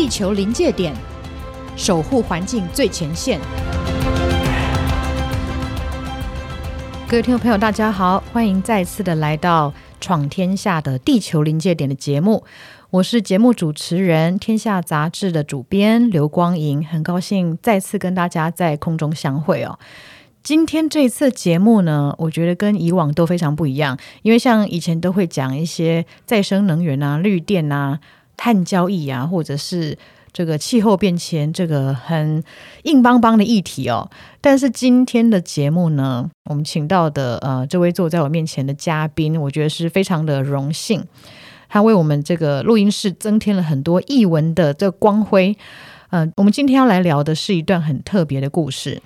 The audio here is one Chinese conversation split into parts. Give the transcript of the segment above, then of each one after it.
地球临界点，守护环境最前线。各位听众朋友，大家好，欢迎再次的来到《闯天下的地球临界点》的节目。我是节目主持人，天下杂志的主编刘光莹，很高兴再次跟大家在空中相会哦。今天这次节目呢，我觉得跟以往都非常不一样，因为像以前都会讲一些再生能源啊、绿电啊、碳交易啊，或者是这个气候变迁这个很硬邦邦的议题哦。但是今天的节目呢，我们请到的呃这位坐在我面前的嘉宾，我觉得是非常的荣幸。他为我们这个录音室增添了很多艺文的这个光辉。嗯、我们今天要来聊的是一段很特别的故事。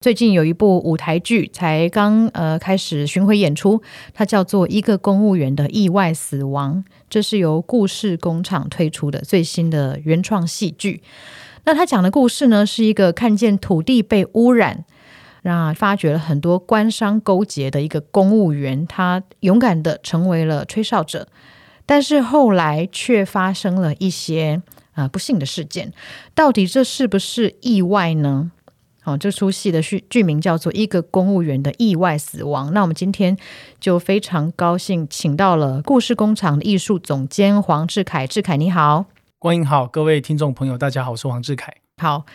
最近有一部舞台剧才刚呃开始巡回演出，它叫做《一个公务员的意外死亡》，这是由故事工厂推出的最新的原创戏剧。那他讲的故事呢，是一个看见土地被污染，那发掘了很多官商勾结的一个公务员，他勇敢的成为了吹哨者。但是后来却发生了一些啊、不幸的事件，到底这是不是意外呢？好、哦，这出戏的剧剧名叫做《一个公务员的意外死亡》。那我们今天就非常高兴，请到了故事工厂的艺术总监黄志凯。志凯你好，光影好，各位听众朋友大家好，我是黄志凯。好，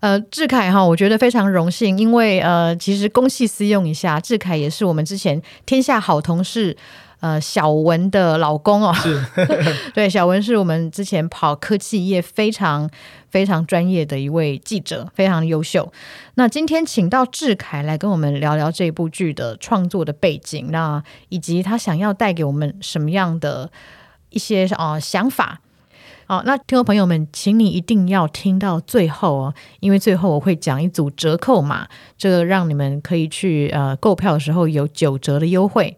呃，志凯哈，我觉得非常荣幸，因为呃，其实公器私用一下，志凯也是我们之前天下好同事。呃，小文的老公哦，是 对，小文是我们之前跑科技业非常非常专业的一位记者，非常优秀。那今天请到志凯来跟我们聊聊这部剧的创作的背景，那以及他想要带给我们什么样的一些啊、呃、想法。好，那听众朋友们，请你一定要听到最后哦，因为最后我会讲一组折扣码，这个让你们可以去呃购票的时候有九折的优惠。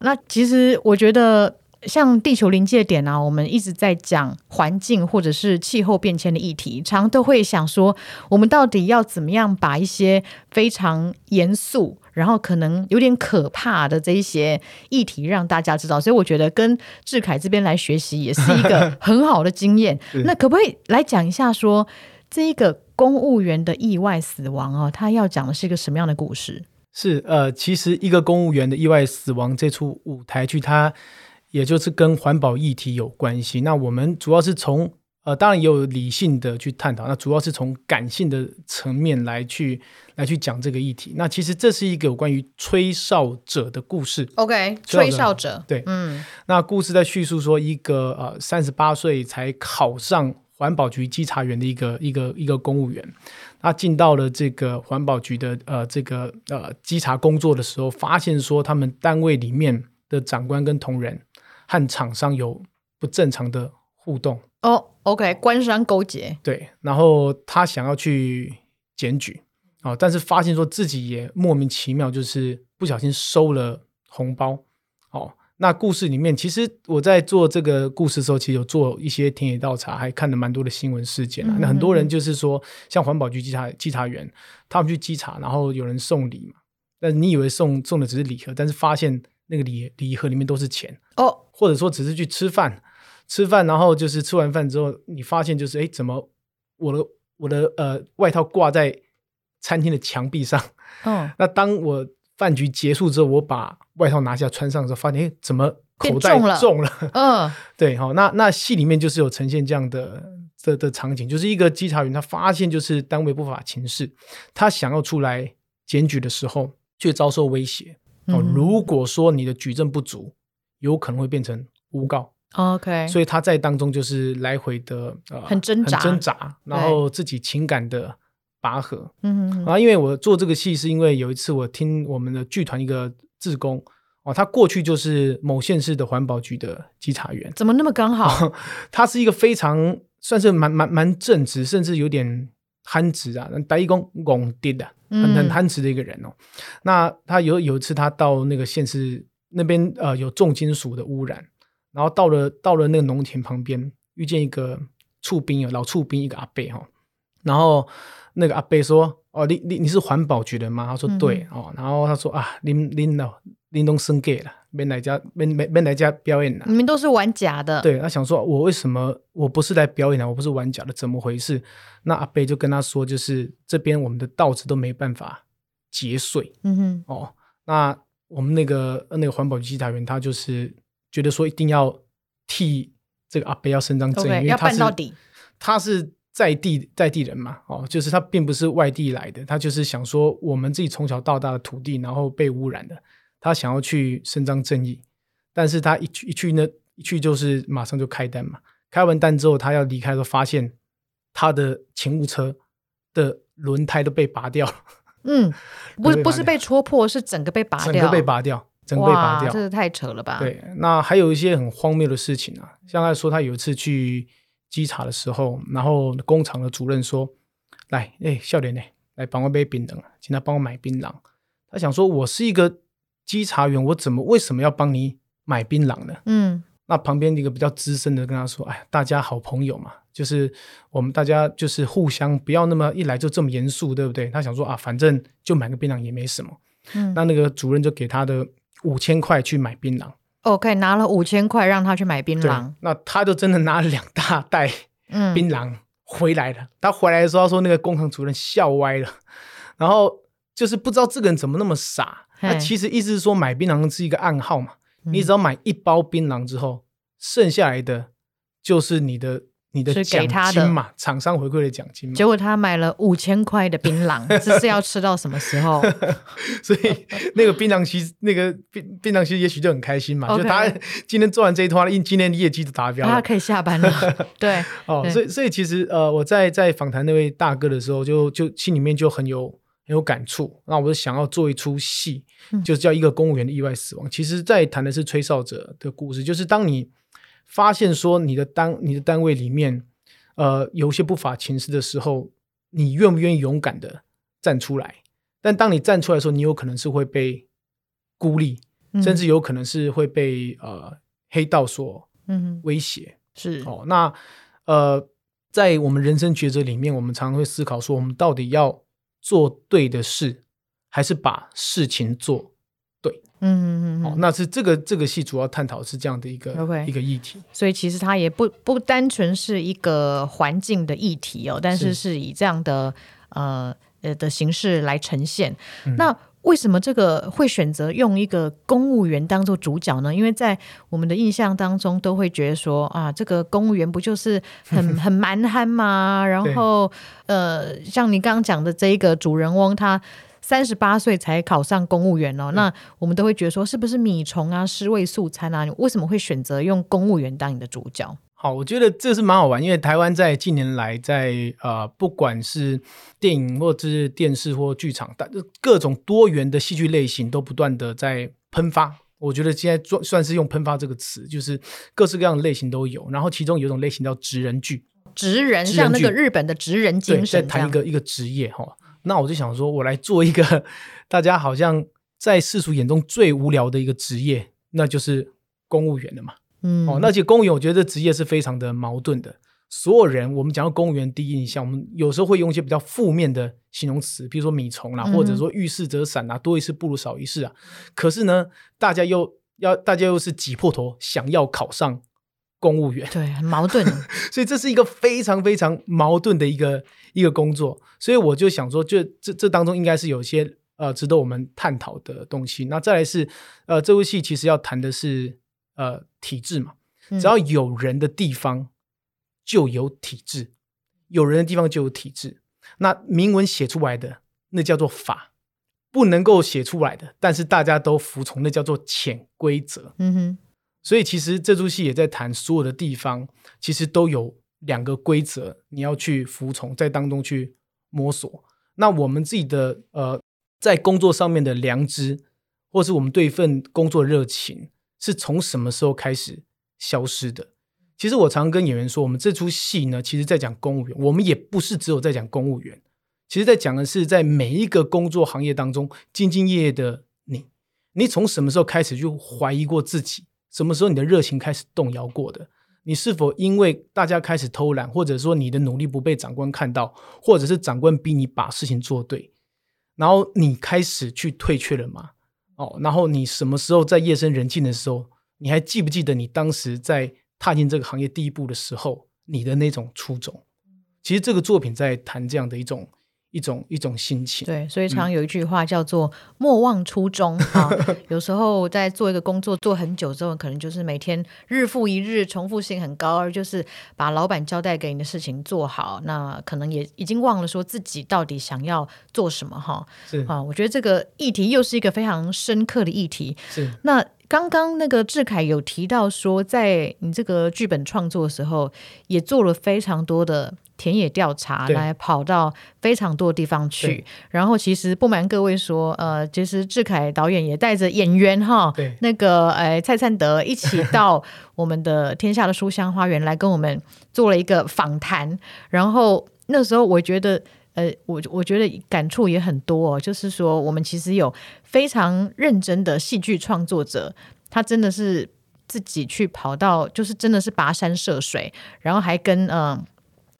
那其实我觉得，像地球临界点啊，我们一直在讲环境或者是气候变迁的议题，常常都会想说，我们到底要怎么样把一些非常严肃，然后可能有点可怕的这一些议题让大家知道。所以我觉得跟志凯这边来学习也是一个 很好的经验。那可不可以来讲一下说，这一个公务员的意外死亡哦，他要讲的是一个什么样的故事？是呃，其实一个公务员的意外死亡这出舞台剧，它也就是跟环保议题有关系。那我们主要是从呃，当然也有理性的去探讨，那主要是从感性的层面来去来去讲这个议题。那其实这是一个有关于吹哨者的故事。OK，吹哨者，对，嗯，那故事在叙述说一个呃三十八岁才考上环保局稽查员的一个一个一个公务员。他进到了这个环保局的呃这个呃稽查工作的时候，发现说他们单位里面的长官跟同仁和厂商有不正常的互动。哦，OK，官商勾结，对，然后他想要去检举。啊，但是发现说自己也莫名其妙就是不小心收了红包。哦。那故事里面，其实我在做这个故事的时候，其实有做一些田野调查，还看了蛮多的新闻事件啊。嗯嗯，那很多人就是说，像环保局稽查稽查员，他们去稽查，然后有人送礼嘛，但你以为送送的只是礼盒，但是发现那个礼礼盒里面都是钱哦，或者说只是去吃饭，吃饭，然后就是吃完饭之后，你发现就是哎，怎么我的我的呃外套挂在餐厅的墙壁上？哦，那当我。饭局结束之后，我把外套拿下穿上的时候，发现哎，怎么口袋重了？嗯，对，好，那那戏里面就是有呈现这样的的的场景，就是一个稽查员，他发现就是单位不法情事，他想要出来检举的时候，却遭受威胁。哦，如果说你的举证不足，有可能会变成诬告。OK，所以他在当中就是来回的呃，很挣扎，很挣扎，然后自己情感的。拔河，嗯哼，然后因为我做这个戏，是因为有一次我听我们的剧团一个志工哦，他过去就是某县市的环保局的稽查员，怎么那么刚好？他是一个非常算是蛮蛮蛮正直，甚至有点憨直啊，白衣公拱爹的，很很憨直的一个人哦。嗯、那他有有一次他到那个县市那边，呃，有重金属的污染，然后到了到了那个农田旁边，遇见一个厝边有老厝边一个阿伯哈，然后。那个阿伯说：“哦，你你你是环保局的吗？”他说：“对。”哦，然后他说：“啊，林林老林东生给了，没来家没没没来家表演的。你们都是玩假的。对，他想说，我为什么我不是来表演的，我不是玩假的，怎么回事？那阿伯就跟他说，就是这边我们的稻子都没办法结穗。嗯哼，哦，那我们那个那个环保稽查员他就是觉得说一定要替这个阿伯要伸张正义，okay, 因为他是到底他是。在地在地人嘛，哦，就是他并不是外地来的，他就是想说我们自己从小到大的土地，然后被污染的，他想要去伸张正义，但是他一去一去呢，一去就是马上就开单嘛，开完单之后他要离开的时候，发现他的勤务车的轮胎都被拔掉了，嗯，不是不是被戳破，是整个被拔掉，整个被拔掉，整个被拔掉，这是太扯了吧？对，那还有一些很荒谬的事情啊，像他说他有一次去。稽查的时候，然后工厂的主任说：“来，哎，笑脸呢，来帮我买槟榔，请他帮我买槟榔。”他想说：“我是一个稽查员，我怎么为什么要帮你买槟榔呢？”嗯，那旁边一个比较资深的跟他说：“哎，大家好朋友嘛，就是我们大家就是互相不要那么一来就这么严肃，对不对？”他想说：“啊，反正就买个槟榔也没什么。”嗯，那那个主任就给他的五千块去买槟榔。OK，拿了五千块让他去买槟榔，那他就真的拿了两大袋 槟榔回来了。嗯、他回来的时候他说，那个工厂主任笑歪了，然后就是不知道这个人怎么那么傻。那其实意思是说买槟榔是一个暗号嘛，嗯、你只要买一包槟榔之后，剩下来的就是你的。你的奖金嘛，厂商回馈的奖金嘛。结果他买了五千块的槟榔，这是要吃到什么时候？所以那个槟榔师，那个槟槟榔师也许就很开心嘛.就他今天做完这一套，因今天的业绩都达标了，他可以下班了。对，哦，所以所以其实呃，我在在访谈那位大哥的时候，就就心里面就很有很有感触。那我就想要做一出戏，就是叫一个公务员的意外死亡。嗯、其实，在谈的是吹哨者的故事，就是当你。发现说你的单你的单位里面，呃，有些不法情事的时候，你愿不愿意勇敢的站出来？但当你站出来的时候，你有可能是会被孤立，嗯、甚至有可能是会被呃黑道所威胁。嗯、是哦，那呃，在我们人生抉择里面，我们常常会思考说，我们到底要做对的事，还是把事情做？嗯嗯嗯，哦，那是这个这个戏主要探讨是这样的一个 Okay. 一个议题，所以其实它也不不单纯是一个环境的议题哦，但是是以这样的呃呃的形式来呈现。嗯、那为什么这个会选择用一个公务员当做主角呢？因为在我们的印象当中，都会觉得说啊，这个公务员不就是很 很蛮憨吗？然后呃，像你刚刚讲的这一个主人翁他。三十八岁才考上公务员哦，嗯、那我们都会觉得说，是不是米虫啊、尸位素餐啊？你为什么会选择用公务员当你的主角？好，我觉得这是蛮好玩，因为台湾在近年来在呃，不管是电影或者是电视或剧场，但各种多元的戏剧类型都不断的在喷发。我觉得现在算算是用“喷发”这个词，就是各式各样的类型都有。然后其中有一种类型叫职人剧，职人像那个日本的职人精神，在谈一个一个职业哈。那我就想说，我来做一个 大家好像在世俗眼中最无聊的一个职业，那就是公务员了嘛。嗯，哦，那其实公务员，我觉得这职业是非常的矛盾的。所有人，我们讲到公务员第一印象，我们有时候会用一些比较负面的形容词，比如说米虫啦，或者说遇事则闪啊，多一事不如少一事啊。可是呢，大家又要，大家又是挤破头想要考上。公务员对，很矛盾，所以这是一个非常非常矛盾的一个一个工作，所以我就想说，就这这当中应该是有些呃值得我们探讨的东西。那再来是呃，这部戏其实要谈的是呃体制嘛，只要有人的地方就有体制，嗯、有人的地方就有体制。那明文写出来的那叫做法，不能够写出来的，但是大家都服从，那叫做潜规则。嗯哼。所以其实这出戏也在谈，所有的地方其实都有两个规则，你要去服从，在当中去摸索。那我们自己的呃，在工作上面的良知，或是我们对一份工作热情，是从什么时候开始消失的？其实我常跟演员说，我们这出戏呢，其实在讲公务员，我们也不是只有在讲公务员，其实在讲的是在每一个工作行业当中兢兢业业的你，你从什么时候开始就怀疑过自己？什么时候你的热情开始动摇过的？你是否因为大家开始偷懒，或者说你的努力不被长官看到，或者是长官逼你把事情做对，然后你开始去退却了吗？哦，然后你什么时候在夜深人静的时候，你还记不记得你当时在踏进这个行业第一步的时候，你的那种初衷？其实这个作品在谈这样的一种。一种一种心情，对，所以常有一句话叫做“莫忘初衷”啊。有时候在做一个工作做很久之后，可能就是每天日复一日，重复性很高，而就是把老板交代给你的事情做好，那可能也已经忘了说自己到底想要做什么哈。是啊，我觉得这个议题又是一个非常深刻的议题。是那刚刚那个志凯有提到说，在你这个剧本创作的时候，也做了非常多的。田野调查来跑到非常多的地方去，然后其实不瞒各位说，呃，其实志凯导演也带着演员哈，那个呃蔡灿德一起到我们的天下的书香花园来跟我们做了一个访谈，然后那时候我觉得，呃，我我觉得感触也很多哦，就是说我们其实有非常认真的戏剧创作者，他真的是自己去跑到，就是真的是跋山涉水，然后还跟。呃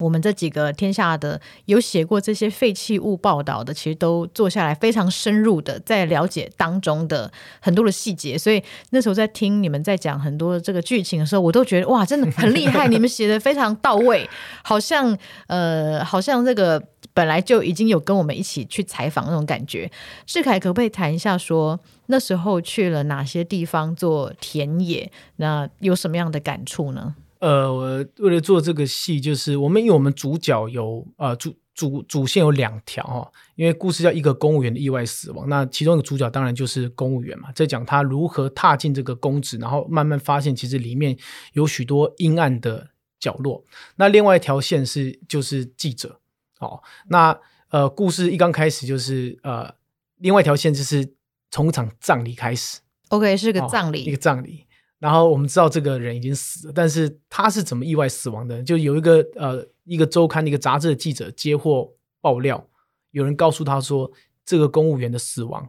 我们这几个天下的有写过这些废弃物报道的，其实都坐下来非常深入的在了解当中的很多的细节。所以那时候在听你们在讲很多这个剧情的时候，我都觉得哇，真的很厉害！你们写的非常到位，好像呃，好像这个本来就已经有跟我们一起去采访那种感觉。世凯可不可以谈一下说，那时候去了哪些地方做田野？那有什么样的感触呢？呃，我为了做这个戏，就是我们因为我们主角有呃主主主线有两条哈，因为故事叫一个公务员的意外死亡，那其中一个主角当然就是公务员嘛，在讲他如何踏进这个公职，然后慢慢发现其实里面有许多阴暗的角落。那另外一条线是就是记者哦，那呃故事一刚开始就是呃另外一条线就是从一场葬礼开始，OK 是个葬礼，哦，一个葬礼。然后我们知道这个人已经死了，但是他是怎么意外死亡的？就有一个呃，一个周刊、一个杂志的记者接获爆料，有人告诉他说，这个公务员的死亡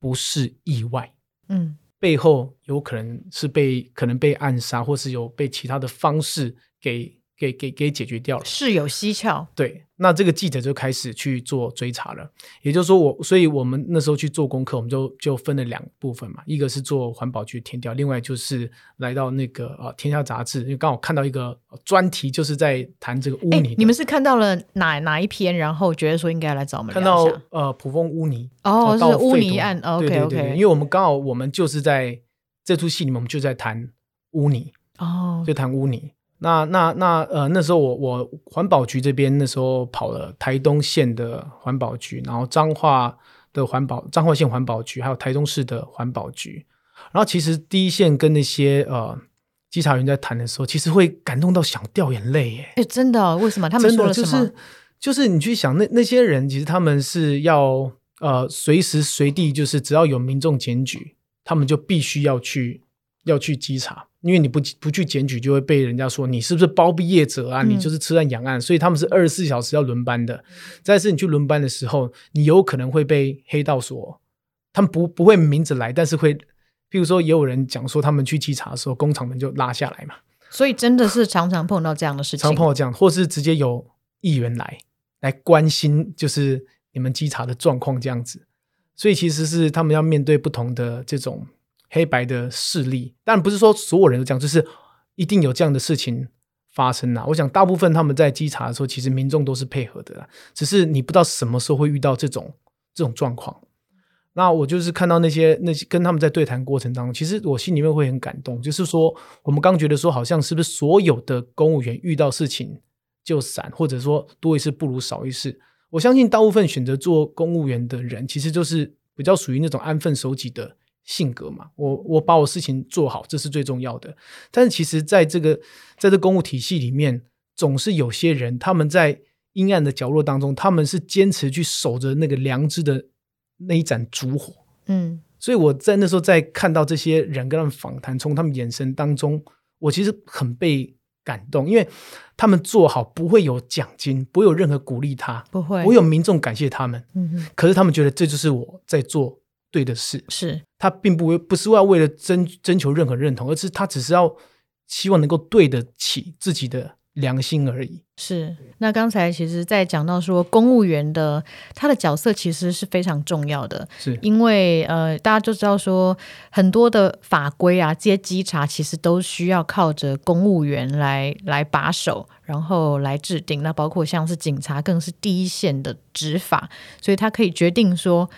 不是意外，嗯，背后有可能是被可能被暗杀，或是有被其他的方式给。给给给解决掉了，事有蹊跷。对，那这个记者就开始去做追查了。也就是说我，我所以我们那时候去做功课，我们就就分了两部分嘛，一个是做环保局填调，另外就是来到那个呃天下杂志，因为刚好看到一个专题，就是在谈这个污泥。你们是看到了哪哪一篇，然后觉得说应该来找我们？看到呃普丰污泥哦，是污泥案。哦、OK OK，因为我们刚好我们就是在这出戏里面，我们就在谈污泥哦，就谈污泥。那那那呃那时候我我环保局这边那时候跑了台东县的环保局，然后彰化的环保彰化县环保局，还有台中市的环保局。然后其实第一线跟那些呃稽查员在谈的时候，其实会感动到想掉眼泪耶！哎，真的哦？为什么？他们说了什么？就是就是你去想那那些人，其实他们是要呃随时随地，就是只要有民众检举，他们就必须要去要去稽查。因为你不不去检举，就会被人家说你是不是包庇业者啊？你就是吃案养案，嗯、所以他们是二十四小时要轮班的。再是你去轮班的时候，你有可能会被黑道说，他们不不会明着来，但是会，譬如说也有人讲说，他们去稽查的时候，工厂门就拉下来嘛。所以真的是常常碰到这样的事情，常碰到这样，或是直接有议员来来关心，就是你们稽查的状况这样子。所以其实是他们要面对不同的这种。黑白的势力，当然不是说所有人都这样，就是一定有这样的事情发生啊。我想大部分他们在稽查的时候，其实民众都是配合的啦，只是你不知道什么时候会遇到这种这种状况。那我就是看到那些那些跟他们在对谈过程当中，其实我心里面会很感动。就是说，我们刚觉得说，好像是不是所有的公务员遇到事情就闪，或者说多一事不如少一事。我相信大部分选择做公务员的人，其实就是比较属于那种安分守己的。性格嘛，我我把我事情做好，这是最重要的。但是其实，在这个在这公务体系里面，总是有些人，他们在阴暗的角落当中，他们是坚持去守着那个良知的那一盏烛火。嗯，所以我在那时候在看到这些人跟他们访谈，从他们眼神当中，我其实很被感动，因为他们做好不会有奖金，不会有任何鼓励他，不会，不会有民众感谢他们。嗯哼，可是他们觉得这就是我在做。对的事是，他并不不是要为了征征求任何认同，而是他只是要希望能够对得起自己的良心而已。是，那刚才其实，在讲到说公务员的他的角色其实是非常重要的，是因为呃，大家就知道说很多的法规啊、这些稽查，其实都需要靠着公务员来来把守，然后来制定。那包括像是警察，更是第一线的执法，所以他可以决定说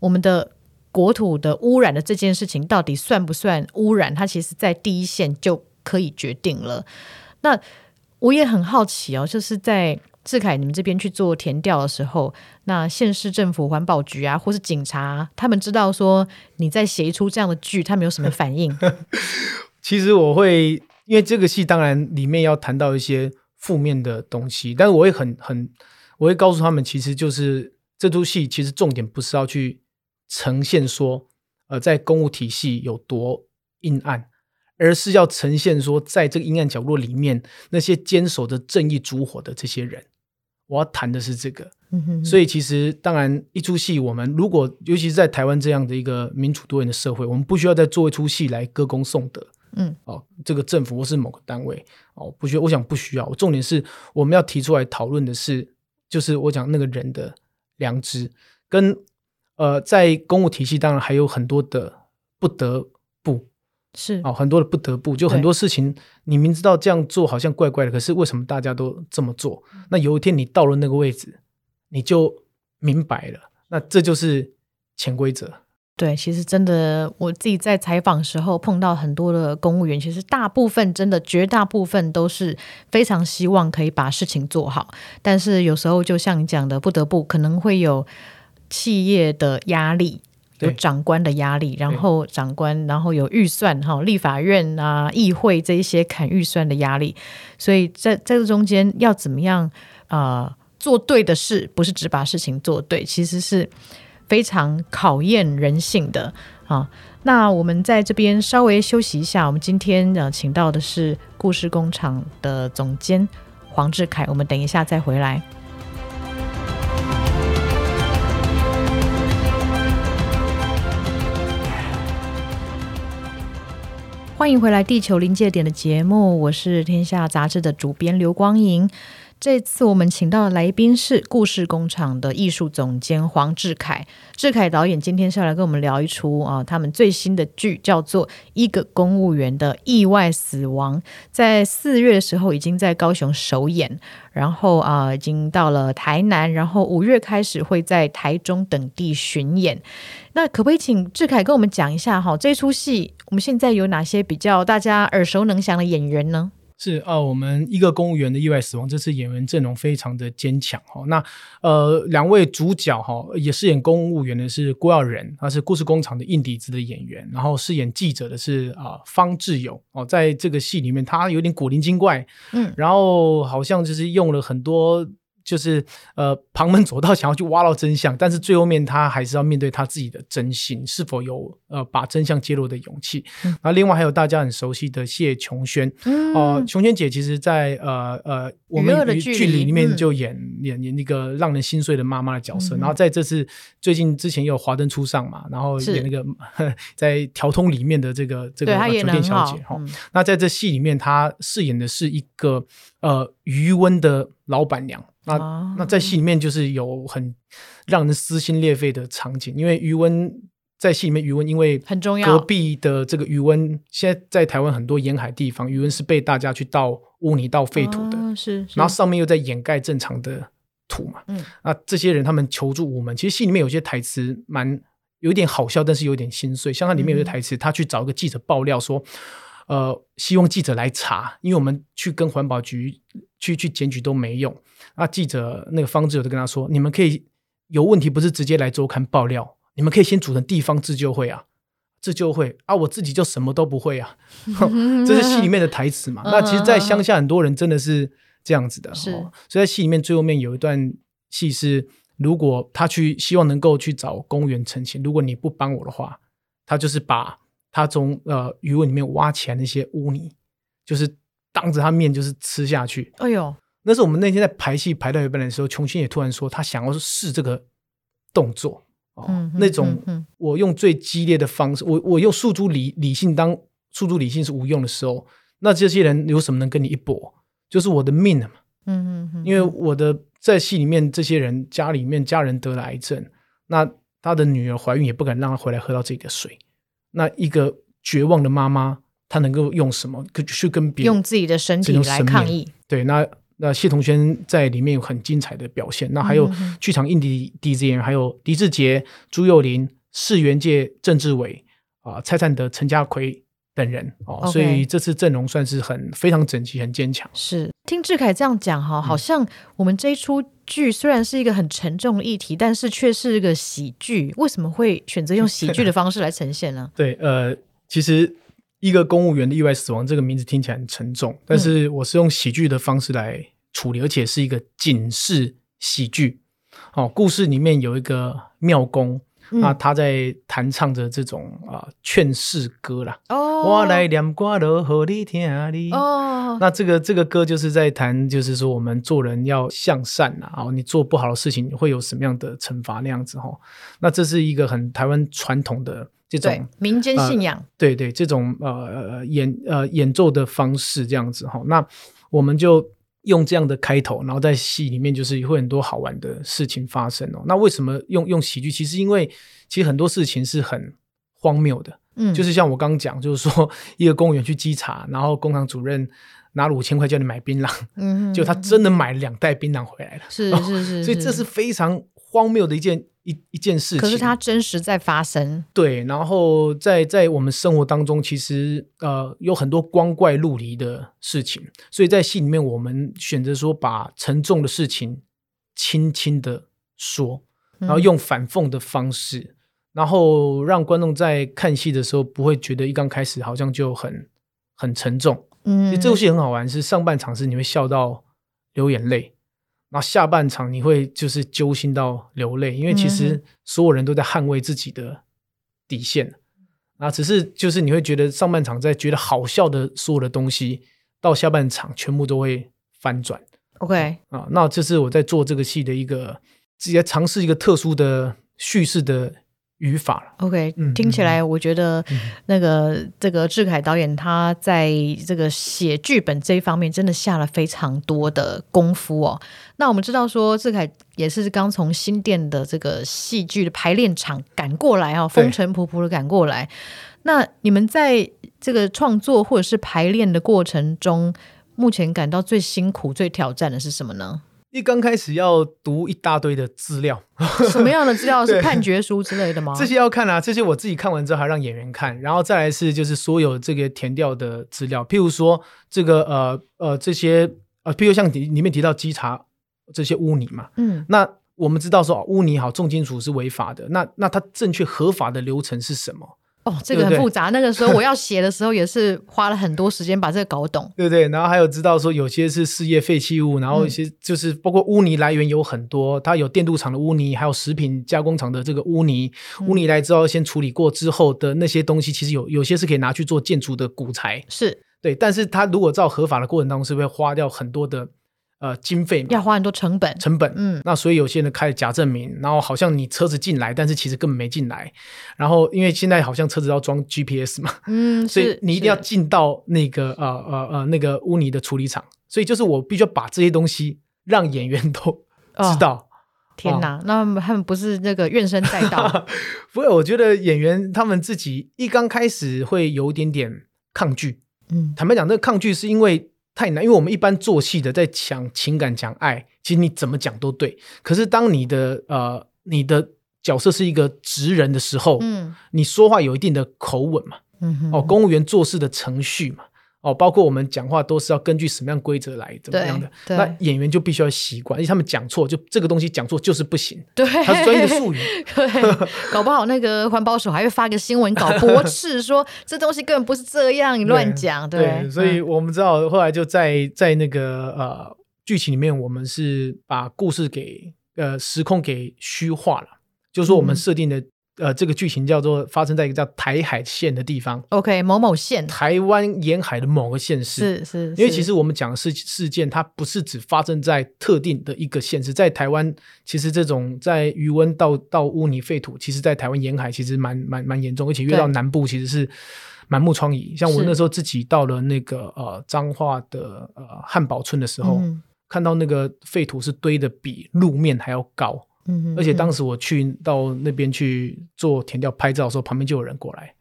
我们的国土的污染的这件事情到底算不算污染，他其实在第一线就可以决定了。那我也很好奇哦，就是在志凯你们这边去做填调的时候，那县市政府环保局啊，或是警察，他们知道说你在写一出这样的剧，他们有什么反应？其实我会，因为这个戏当然里面要谈到一些负面的东西，但是我会很很，我会告诉他们，其实就是这出戏其实重点不是要去呈现说，呃，在公务体系有多阴暗。而是要呈现说，在这个阴暗角落里面，那些坚守着正义烛火的这些人，我要谈的是这个。嗯哼。所以，其实当然，一出戏，我们如果尤其是在台湾这样的一个民主多元的社会，我们不需要再做一出戏来歌功颂德。嗯。哦，这个政府或是某个单位，哦，不需要。我想不需要。重点是，我们要提出来讨论的是，就是我讲那个人的良知，跟呃，在公务体系，当然还有很多的不得不。是哦，很多的不得不，就很多事情，你明知道这样做好像怪怪的，可是为什么大家都这么做？那有一天你到了那个位置，你就明白了。那这就是潜规则。对，其实真的，我自己在采访时候碰到很多的公务员，其实大部分真的绝大部分都是非常希望可以把事情做好，但是有时候就像你讲的，不得不可能会有企业的压力。有长官的压力，然后长官，然后有预算哈，立法院啊、议会这一些砍预算的压力，所以在在这中间要怎么样啊、呃、做对的事，不是只把事情做对，其实是非常考验人性的啊。那我们在这边稍微休息一下，我们今天呃请到的是故事工厂的总监黄志凯，我们等一下再回来。欢迎回来《地球临界点》的节目，我是天下杂志的主编刘光莹。这次我们请到的来宾是故事工厂的艺术总监黄志凯。志凯导演今天是要来跟我们聊一出啊，他们最新的剧叫做《一个公务员的意外死亡》，在四月的时候已经在高雄首演，然后啊，已经到了台南，然后五月开始会在台中等地巡演。那可不可以请志凯跟我们讲一下哈，这出戏我们现在有哪些比较大家耳熟能详的演员呢？是啊，我们一个公务员的意外死亡，这次演员阵容非常的坚强哈。那呃，两位主角哈也饰演公务员的是郭耀仁，他是故事工厂的硬底子的演员，然后饰演记者的是啊、呃、方志友哦，在这个戏里面他有点古灵精怪，嗯，然后好像就是用了很多。就是呃，旁门左道想要去挖到真相，但是最后面他还是要面对他自己的真心，是否有呃把真相揭露的勇气？嗯、然后另外还有大家很熟悉的谢琼轩，哦、嗯呃，琼轩姐其实在呃呃我们剧剧里里面就演、嗯、演演那个让人心碎的妈妈的角色，嗯、然后在这次最近之前有华灯初上嘛，然后演那个 在条通里面的这个这个酒店小姐哈，那在这戏里面她饰演的是一个呃余温的老板娘。那、哦、那在戏里面就是有很让人撕心裂肺的场景，因为余温在戏里面，余温因为很重要，隔壁的这个余温，现在在台湾很多沿海地方，余温是被大家去倒污泥、倒废土的，哦、是，是，然后上面又在掩盖正常的土嘛，嗯，那这些人他们求助我们，其实戏里面有些台词蛮有点好笑，但是有点心碎，像他里面有些台词，嗯、他去找一个记者爆料说。呃，希望记者来查，因为我们去跟环保局去去检举都没用。那记者那个方志友就跟他说：“你们可以有问题，不是直接来周刊爆料，你们可以先组成地方自救会啊，自救会啊，我自己就什么都不会啊。”这是戏里面的台词嘛？那其实，在乡下很多人真的是这样子的。是，所以在戏里面最后面有一段戏是，如果他去希望能够去找公务员澄清，如果你不帮我的话，他就是把。他从呃鱼尾里面挖起来那些污泥，就是当着他面就是吃下去。哎呦，那是我们那天在排戏排到一半的时候，琼卿也突然说他想要试这个动作哦，嗯、哼那种我用最激烈的方式，我我用诉诸理理性当诉诸理性是无用的时候，那这些人有什么能跟你一搏？就是我的命了嘛。嗯嗯嗯，因为我的在戏里面这些人家里面家人得了癌症，那他的女儿怀孕也不敢让他回来喝到这个水。那一个绝望的妈妈，她能够用什么去跟别人用自己的身体来抗议？对，那那谢同轩在里面有很精彩的表现。那还有剧场硬底底子演员，还有狄志杰、朱幼琳、世元界、郑志伟啊、蔡灿德、陈家奎。等人哦.所以这次阵容算是很非常整齐、很坚强。是听志凯这样讲哈，好像我们这一出剧虽然是一个很沉重的议题，但是却是一个喜剧。为什么会选择用喜剧的方式来呈现呢？对，呃，其实一个公务员的意外死亡这个名字听起来很沉重，但是我是用喜剧的方式来处理，而且是一个警示喜剧。哦，故事里面有一个庙公。那他在弹唱着这种啊劝世歌啦，哦，我来念歌了，和你听你。哦，那这个这个歌就是在谈，就是说我们做人要向善呐，啊，你做不好的事情会有什么样的惩罚那样子哈。那这是一个很台湾传统的这种民间信仰，对对，这种呃演呃演奏的方式这样子哈。那我们就。用这样的开头，然后在戏里面就是会很多好玩的事情发生哦。那为什么用用喜剧？其实因为其实很多事情是很荒谬的，嗯，就是像我刚刚讲，就是说一个公务员去稽查，然后工厂主任拿了五千块叫你买槟榔，嗯，就他真的买了两袋槟榔回来了，是是是，所以这是非常荒谬的一件。一一件事情，可是它真实在发生。对，然后在在我们生活当中，其实呃有很多光怪陆离的事情，所以在戏里面我们选择说把沉重的事情轻轻的说，然后用反讽的方式，嗯、然后让观众在看戏的时候不会觉得一刚开始好像就很很沉重。嗯，这部戏很好玩，是上半场是你会笑到流眼泪。然后下半场你会就是揪心到流泪，因为其实所有人都在捍卫自己的底线，啊，只是就是你会觉得上半场在觉得好笑的所有的东西，到下半场全部都会翻转。OK，啊，那这是我在做这个戏的一个，自己在尝试一个特殊的叙事的。语法了，OK，听起来我觉得那个这个志凯导演他在这个写剧本这一方面真的下了非常多的功夫哦。那我们知道说志凯也是刚从新店的这个戏剧的排练场赶过来哦，风尘仆仆的赶过来。那你们在这个创作或者是排练的过程中，目前感到最辛苦、最挑战的是什么呢？一刚开始要读一大堆的资料，什么样的资料？是判决书之类的吗？这些要看啊，这些我自己看完之后还让演员看，然后再来是就是所有这个填掉的资料，譬如说这个呃呃这些呃，譬如像里里面提到稽查这些污泥嘛，嗯，那我们知道说污泥好重金属是违法的，那那它正确合法的流程是什么？哦，这个很复杂。对对，那个时候我要写的时候，也是花了很多时间把这个搞懂。对不对，然后还有知道说有些是事业废弃物，然后一些就是包括污泥来源有很多，它有电镀厂的污泥，还有食品加工厂的这个污泥。污泥来之后先处理过之后的那些东西，其实有有些是可以拿去做建筑的骨材。是对，但是它如果照合法的过程当中，是会花掉很多的？呃，经费要花很多成本，成本，嗯，那所以有些人开了假证明，然后好像你车子进来，但是其实根本没进来。然后因为现在好像车子要装 GPS 嘛，嗯，所以你一定要进到那个呃呃呃那个污泥的处理厂。所以就是我必须要把这些东西让演员都知道。哦、天哪，哦、那他们不是那个怨声载道？不会，我觉得演员他们自己一刚开始会有一点点抗拒。嗯，坦白讲，这个抗拒是因为。太难，因为我们一般做戏的在讲情感、讲爱，其实你怎么讲都对。可是当你的呃你的角色是一个职人的时候，嗯，你说话有一定的口吻嘛，嗯，哦，公务员做事的程序嘛。哦，包括我们讲话都是要根据什么样规则来怎么样的，那演员就必须要习惯，因为他们讲错就这个东西讲错就是不行，对，它是专业的术语，对，搞不好那个环保署还会发个新闻稿驳斥说 这东西根本不是这样，你乱讲，对，对，所以我们知道后来就在在那个呃剧情里面，我们是把故事给呃时空给虚化了，就是说我们设定的呃，这个剧情叫做发生在一个叫台海县的地方。OK，某某县，台湾沿海的某个县市。是是，因为其实我们讲的事事件，它不是只发生在特定的一个县市，在台湾，其实这种在余温到到污泥废土，其实在台湾沿海其实蛮蛮蛮严重，而且越到南部其实是满目疮痍。像我那时候自己到了那个呃彰化的呃汉堡村的时候，嗯、看到那个废土是堆的比路面还要高。嗯，而且当时我去到那边去做田调拍照的时候，旁边就有人过来，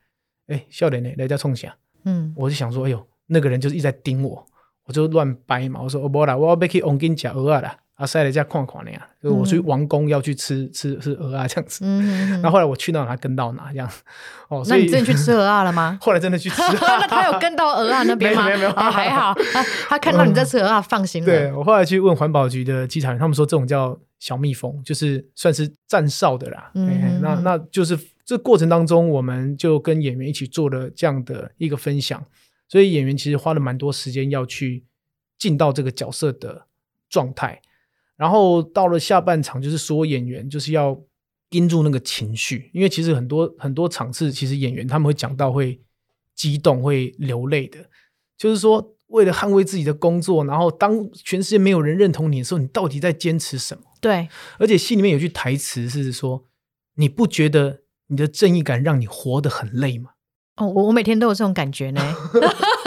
哎，笑脸呢，来家冲下，嗯，我就想说，哎呦，那个人就是一直在盯我，我就乱掰嘛，我说，哦不啦，我要去王金甲鹅啊啦，啊塞了一家矿矿那样，就我去王宫要去吃吃吃鹅啊 这样子，嗯，那后来我去到哪跟到哪这样，哦，那你真的去吃鹅啊了吗？后来真的去吃，那他有跟到鹅啊那边吗？没有没有，还好，他看到你在吃鹅啊，放心了。对，我后来去问环保局的稽查员，他们说这种叫。小蜜蜂就是算是站哨的啦，嗯、嘿嘿那那就是这过程当中，我们就跟演员一起做了这样的一个分享，所以演员其实花了蛮多时间要去进到这个角色的状态，然后到了下半场，就是所有演员就是要盯住那个情绪，因为其实很多很多场次，其实演员他们会讲到会激动、会流泪的，就是说为了捍卫自己的工作，然后当全世界没有人认同你的时候，你到底在坚持什么？对，而且戏里面有句台词是说：“你不觉得你的正义感让你活得很累吗？”哦，我我每天都有这种感觉呢。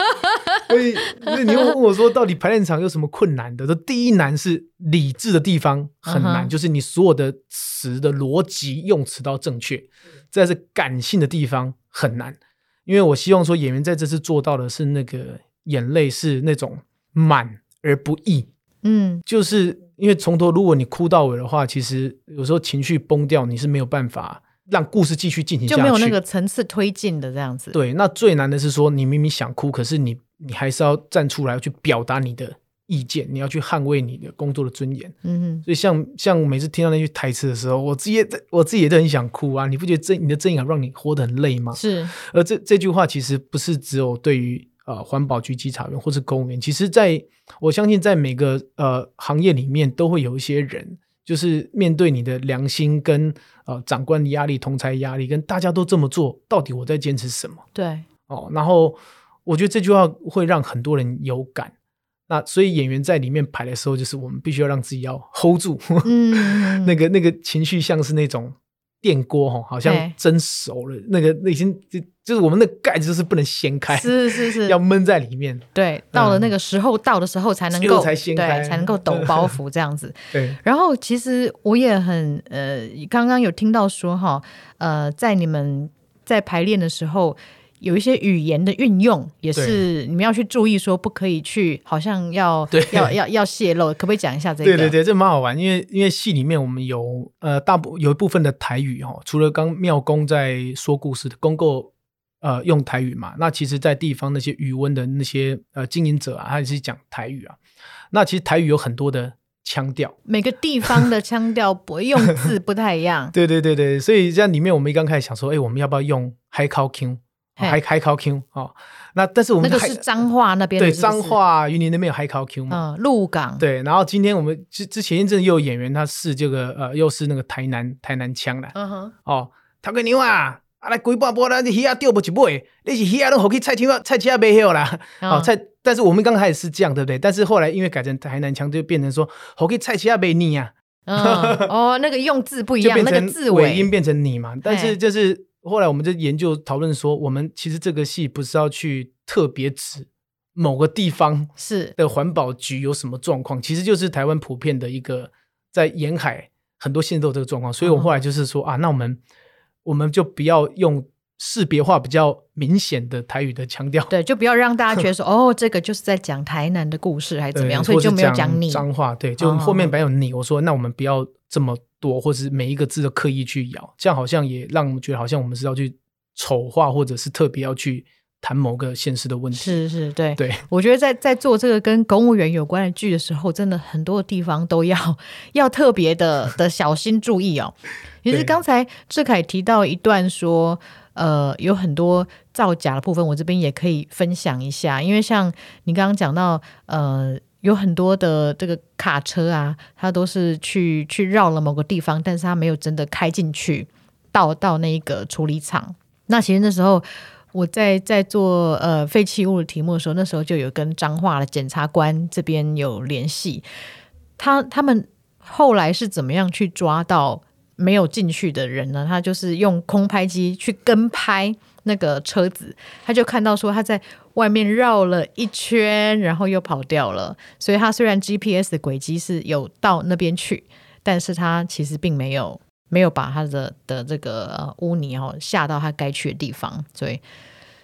所以，你又问我说，到底排练场有什么困难的？说第一难是理智的地方很难，uh huh. 就是你所有的词的逻辑用词都要正确。再是感性的地方很难，因为我希望说演员在这次做到的是那个眼泪是那种满而不溢。嗯，就是因为从头如果你哭到尾的话，其实有时候情绪崩掉，你是没有办法让故事继续进行下去，就没有那个层次推进的这样子。对，那最难的是说，你明明想哭，可是你你还是要站出来去表达你的意见，你要去捍卫你的工作的尊严。嗯哼，所以像像每次听到那句台词的时候，我自己也我自己也都很想哭啊！你不觉得正你的正义感让你活得很累吗？是，而这这句话其实不是只有对于。呃，环保局稽查员或是公务员，其实在我相信，在每个呃行业里面，都会有一些人，就是面对你的良心跟呃长官的压力、同侪压力，跟大家都这么做，到底我在坚持什么？对，哦，然后我觉得这句话会让很多人有感。那所以演员在里面排的时候，就是我们必须要让自己要 hold 住，嗯，那个那个情绪像是那种。电锅哈，好像蒸熟了，那个那已经就就是我们的盖子就是不能掀开，是是是，要闷在里面。对，到了那个时候到的时候才能够才掀开，对，才能够抖 包袱这样子。对。然后其实我也很呃，刚刚有听到说哈，呃，在你们在排练的时候。有一些语言的运用也是你们要去注意，说不可以去，好像要 要要要泄露，可不可以讲一下这个？对对对，这蛮好玩，因为因为戏里面我们有呃大部有一部分的台语哦，除了刚妙公在说故事的公构呃用台语嘛，那其实在地方那些鱼塭的那些呃经营者啊，他也是讲台语啊。那其实台语有很多的腔调，每个地方的腔调不用字不太一样。对对对对，所以在里面我们一刚开始想说，哎，我们要不要用海口腔？海海考 Q 哦，那但是我们那个是彰化那边，对，彰化云林那边有海考 Q 嘛，嗯，鹿港。对，然后今天我们之之前一阵又有演员他是这个呃，又是那个台南台南腔的，嗯哼，哦，头个牛啊，啊来几百波啦，你鱼啊钓不一尾，你是鱼啊都好去菜市场菜市场买好啦，哦菜，但是我们刚开始是这样，对不对？但是后来因为改成台南腔，就变成说好去菜市场买你啊，哦，那个用字不一 样，那个字尾音变成你嘛，但是就是。后来我们就研究讨论说，我们其实这个戏不是要去特别指某个地方是。的环保局有什么状况，其实就是台湾普遍的一个在沿海很多县都有这个状况，所以我后来就是说啊，那我们我们就不要用识别化比较明显的台语的腔调，对，就不要让大家 觉得说哦，这个就是在讲台南的故事还是怎么样，所以就没有讲你脏话，对，就后面没有你，我说那我们不要这么。多，或是每一个字都刻意去咬，这样好像也让我们觉得好像我们是要去丑化，或者是特别要去谈某个现实的问题。是是，对对。我觉得在在做这个跟公务员有关的剧的时候，真的很多地方都要要特别的的 小心注意哦。其实刚才志凯提到一段说，呃，有很多造假的部分，我这边也可以分享一下，因为像你刚刚讲到，呃。有很多的这个卡车啊，它都是去去绕了某个地方，但是它没有真的开进去到到那一个处理厂。那其实那时候我在在做呃废弃物的题目的时候，那时候就有跟彰化的检察官这边有联系。他他们后来是怎么样去抓到没有进去的人呢？他就是用空拍机去跟拍那个车子，他就看到说他在外面绕了一圈，然后又跑掉了。所以他虽然 GPS 的轨迹是有到那边去，但是他其实并没有。没有把他的的这个污泥哦下到他该去的地方，所以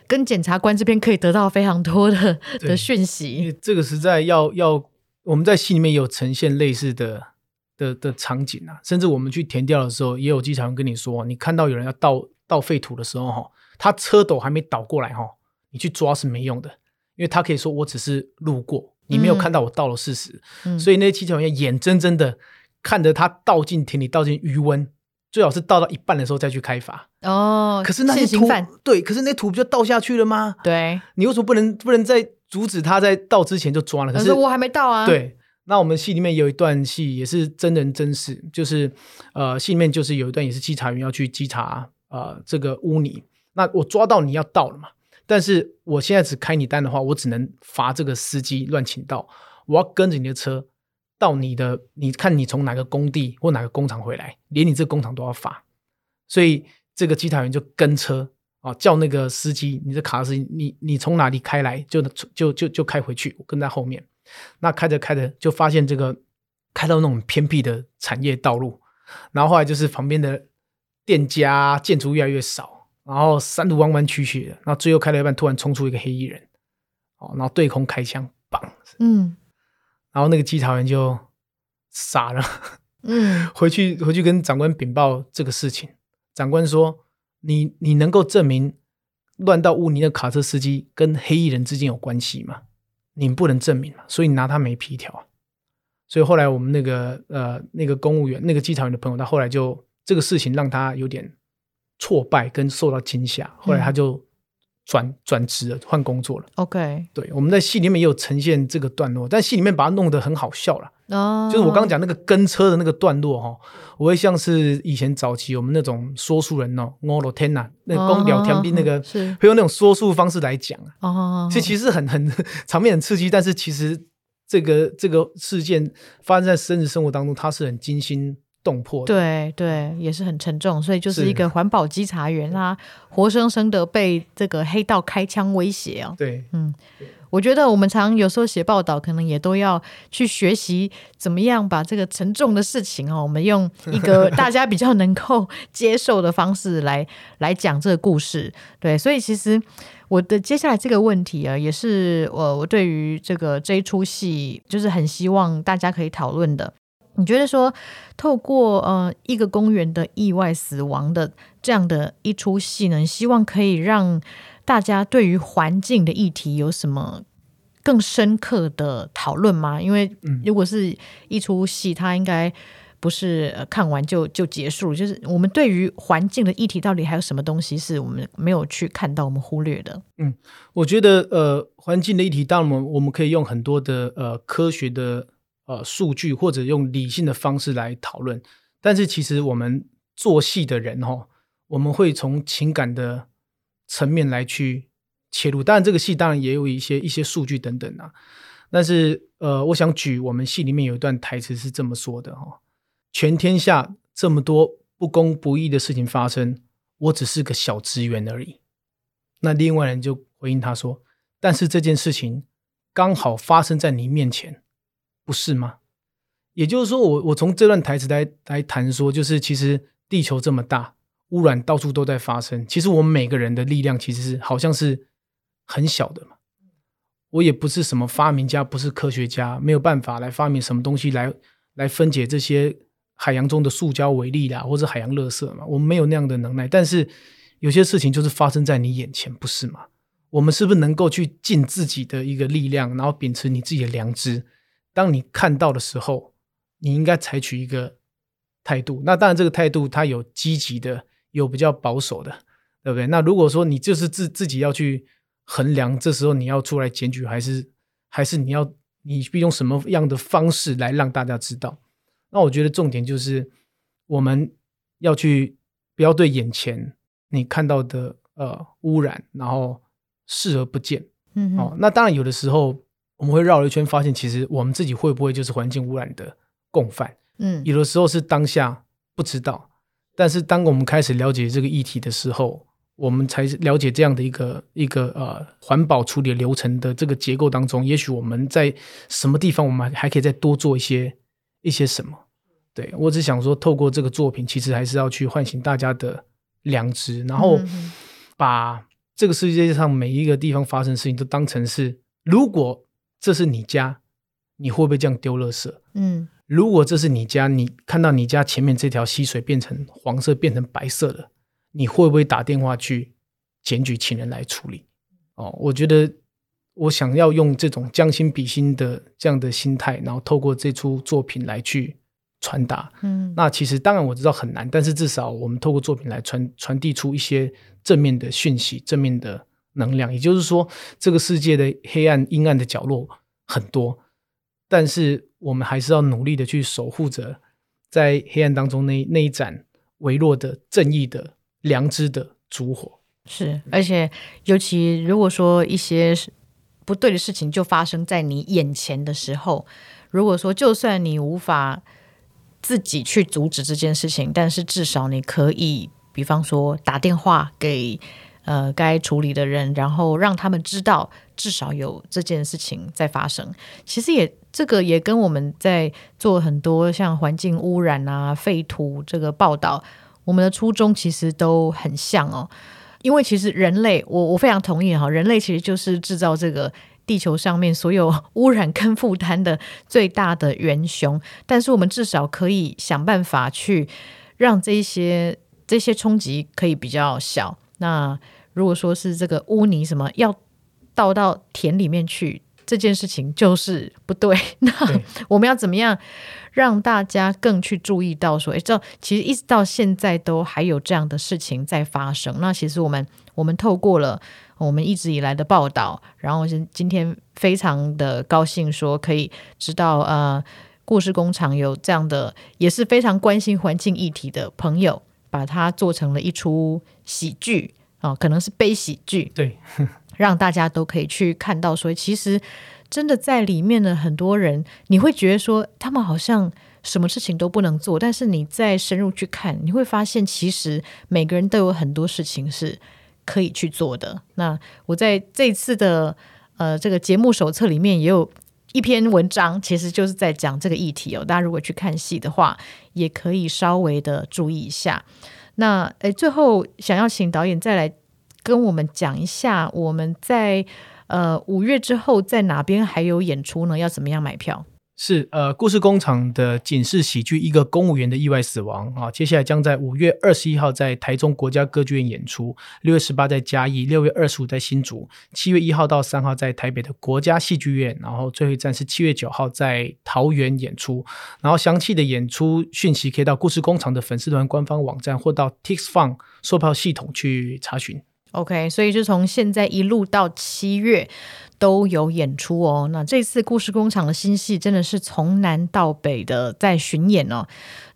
跟检察官这边可以得到非常多的的讯息。这个实在要要我们在戏里面有呈现类似的的的场景啊，甚至我们去填掉的时候，也有机场跟你说，你看到有人要倒倒废土的时候哈，他车斗还没倒过来哈，你去抓是没用的，因为他可以说我只是路过，你没有看到我倒了事实，嗯、所以那些机场员眼睁睁的。看着他倒进田里，倒进余温，最好是倒到一半的时候再去开罚哦。可是那些土，对，可是那土不就倒下去了吗？对，你为什么不能不能在阻止他在倒之前就抓了？可是我还没倒啊。对，那我们戏里面有一段戏也是真人真事，就是呃，戏里面就是有一段也是稽查员要去稽查呃这个污泥，那我抓到你要到了嘛，但是我现在只开你单的话，我只能罚这个司机乱请到，我要跟着你的车。到你的，你看你从哪个工地或哪个工厂回来，连你这工厂都要罚，所以这个稽查员就跟车啊，叫那个司机，你这卡司机，你你从哪里开来就就就就开回去，我跟在后面。那开着开着就发现这个开到那种偏僻的产业道路，然后后来就是旁边的店家建筑越来越少，然后山路弯弯曲曲的，然后最后开到一半，突然冲出一个黑衣人，哦，然后对空开枪，砰，嗯。然后那个稽查员就傻了，嗯，回去回去跟长官禀报这个事情。长官说：“你你能够证明乱到污泥的卡车司机跟黑衣人之间有关系吗？你不能证明，所以你拿他没皮条。所以后来我们那个呃那个公务员那个机场员的朋友，他后来就这个事情让他有点挫败跟受到惊吓，后来他就。嗯”转转职了，换工作了。OK，对，我们在戏里面也有呈现这个段落，但戏里面把它弄得很好笑了。哦，就是我刚刚讲那个跟车的那个段落哈，我会像是以前早期我们那种说书人哦，我罗天呐，那个公聊天兵那个，是会用那种说书方式来讲啊。哦，这其实很很 场面很刺激，但是其实这个这个事件发生在真实生活当中，它是很精心。动魄，对对，也是很沉重，所以就是一个环保稽查员，他活生生的被这个黑道开枪威胁啊。对，嗯，我觉得我们常有时候写报道，可能也都要去学习怎么样把这个沉重的事情哦，我们用一个 大家比较能够接受的方式来来讲这个故事。对，所以其实我的接下来这个问题啊，也是我我对于这个这一出戏，就是很希望大家可以讨论的。你觉得说，透过呃一个公园的意外死亡的这样的一出戏呢，希望可以让大家对于环境的议题有什么更深刻的讨论吗？因为如果是一出戏，它应该不是看完就就结束，就是我们对于环境的议题到底还有什么东西是我们没有去看到、我们忽略的？嗯，我觉得呃环境的议题，当然我们我们可以用很多的呃科学的。呃，数据或者用理性的方式来讨论，但是其实我们做戏的人哈，我们会从情感的层面来去切入。当然，这个戏当然也有一些一些数据等等啊。但是，呃，我想举我们戏里面有一段台词是这么说的哈：全天下这么多不公不义的事情发生，我只是个小职员而已。那另外人就回应他说：“但是这件事情刚好发生在你面前。”不是吗？也就是说我，我我从这段台词来来谈说，就是其实地球这么大，污染到处都在发生。其实我们每个人的力量其实是好像是很小的嘛。我也不是什么发明家，不是科学家，没有办法来发明什么东西来来分解这些海洋中的塑胶微粒啦，或者海洋垃圾嘛。我们没有那样的能耐。但是有些事情就是发生在你眼前，不是吗？我们是不是能够去尽自己的一个力量，然后秉持你自己的良知？当你看到的时候，你应该采取一个态度。那当然，这个态度它有积极的，有比较保守的，对不对？那如果说你就是自自己要去衡量，这时候你要出来检举，还是还是你要你用什么样的方式来让大家知道？那我觉得重点就是我们要去不要对眼前你看到的呃污染，然后视而不见。嗯，哦，那当然有的时候我们会绕了一圈，发现其实我们自己会不会就是环境污染的共犯？嗯，有的时候是当下不知道，但是当我们开始了解这个议题的时候，我们才了解这样的一个一个呃环保处理流程的这个结构当中，也许我们在什么地方我们还可以再多做一些一些什么。对，我只想说，透过这个作品，其实还是要去唤醒大家的良知，然后把这个世界上每一个地方发生的事情都当成是，如果这是你家，你会不会这样丢垃圾？嗯，如果这是你家，你看到你家前面这条溪水变成黄色、变成白色了，你会不会打电话去检举请人来处理？哦，我觉得我想要用这种将心比心的这样的心态，然后透过这出作品来去。传达，嗯，那其实当然我知道很难，但是至少我们透过作品来传传递出一些正面的讯息、正面的能量。也就是说，这个世界的黑暗、阴暗的角落很多，但是我们还是要努力的去守护着在黑暗当中那那一盏微弱的正义的良知的烛火。是，而且尤其如果说一些不对的事情就发生在你眼前的时候，如果说就算你无法。自己去阻止这件事情，但是至少你可以，比方说打电话给呃该处理的人，然后让他们知道至少有这件事情在发生。其实也这个也跟我们在做很多像环境污染啊、废土这个报道，我们的初衷其实都很像哦。因为其实人类，我我非常同意哈，人类其实就是制造这个。地球上面所有污染跟负担的最大的元凶，但是我们至少可以想办法去让这些这些冲击可以比较小。那如果说是这个污泥什么要倒到田里面去，这件事情就是不对。那我们要怎么样让大家更去注意到说，哎，这其实一直到现在都还有这样的事情在发生。那其实我们我们透过了。我们一直以来的报道，然后是今天非常的高兴，说可以知道，呃，故事工厂有这样的，也是非常关心环境议题的朋友，把它做成了一出喜剧啊，可能是悲喜剧，对，让大家都可以去看到，说其实真的在里面的很多人，你会觉得说他们好像什么事情都不能做，但是你再深入去看，你会发现其实每个人都有很多事情是。可以去做的。那我在这次的呃这个节目手册里面也有一篇文章，其实就是在讲这个议题哦。大家如果去看戏的话，也可以稍微的注意一下。那诶，最后想要请导演再来跟我们讲一下，我们在呃五月之后在哪边还有演出呢？要怎么样买票？是呃，故事工厂的警示喜剧《一个公务员的意外死亡》啊，接下来将在五月二十一号在台中国家歌剧院演出，六月十八在嘉义，六月二十五在新竹，七月一号到三号在台北的国家戏剧院，然后最后一站是七月九号在桃园演出。然后详细的演出讯息可以到故事工厂的粉丝团官方网站或到 TixFun 售票系统去查询。OK，所以就从现在一路到七月。都有演出哦。那这次故事工厂的新戏真的是从南到北的在巡演哦。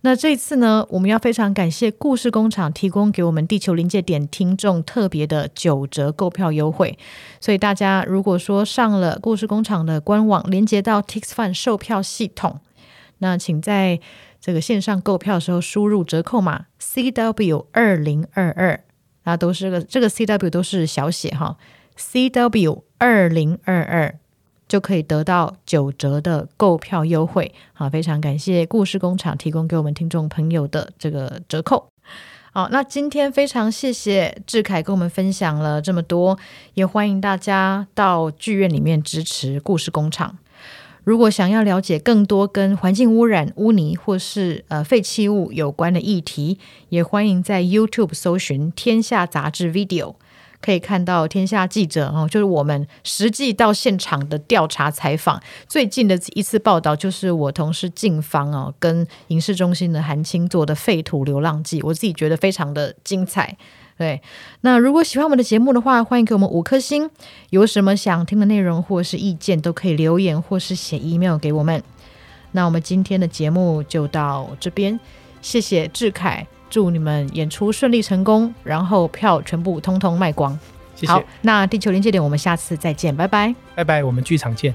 那这次呢，我们要非常感谢故事工厂提供给我们地球临界点听众特别的九折购票优惠。所以大家如果说上了故事工厂的官网，连接到 TixFun 售票系统，那请在这个线上购票的时候输入折扣码 CW 二零二二，那都是个这个 CW 都是小写哈，CW。二零二二就可以得到九折的购票优惠，好，非常感谢故事工厂提供给我们听众朋友的这个折扣。好，那今天非常谢谢志凯跟我们分享了这么多，也欢迎大家到剧院里面支持故事工厂。如果想要了解更多跟环境污染、污泥或是呃废弃物有关的议题，也欢迎在 YouTube 搜寻《天下杂志 Video》。可以看到天下记者哦，就是我们实际到现场的调查采访。最近的一次报道就是我同事静芳哦，跟影视中心的韩青做的《废土流浪记》，我自己觉得非常的精彩。对，那如果喜欢我们的节目的话，欢迎给我们五颗星。有什么想听的内容或是意见，都可以留言或是写 email 给我们。那我们今天的节目就到这边，谢谢志凯。祝你们演出顺利成功，然后票全部通通卖光。谢谢。好，那地球临界点，我们下次再见，拜拜，拜拜，我们剧场见。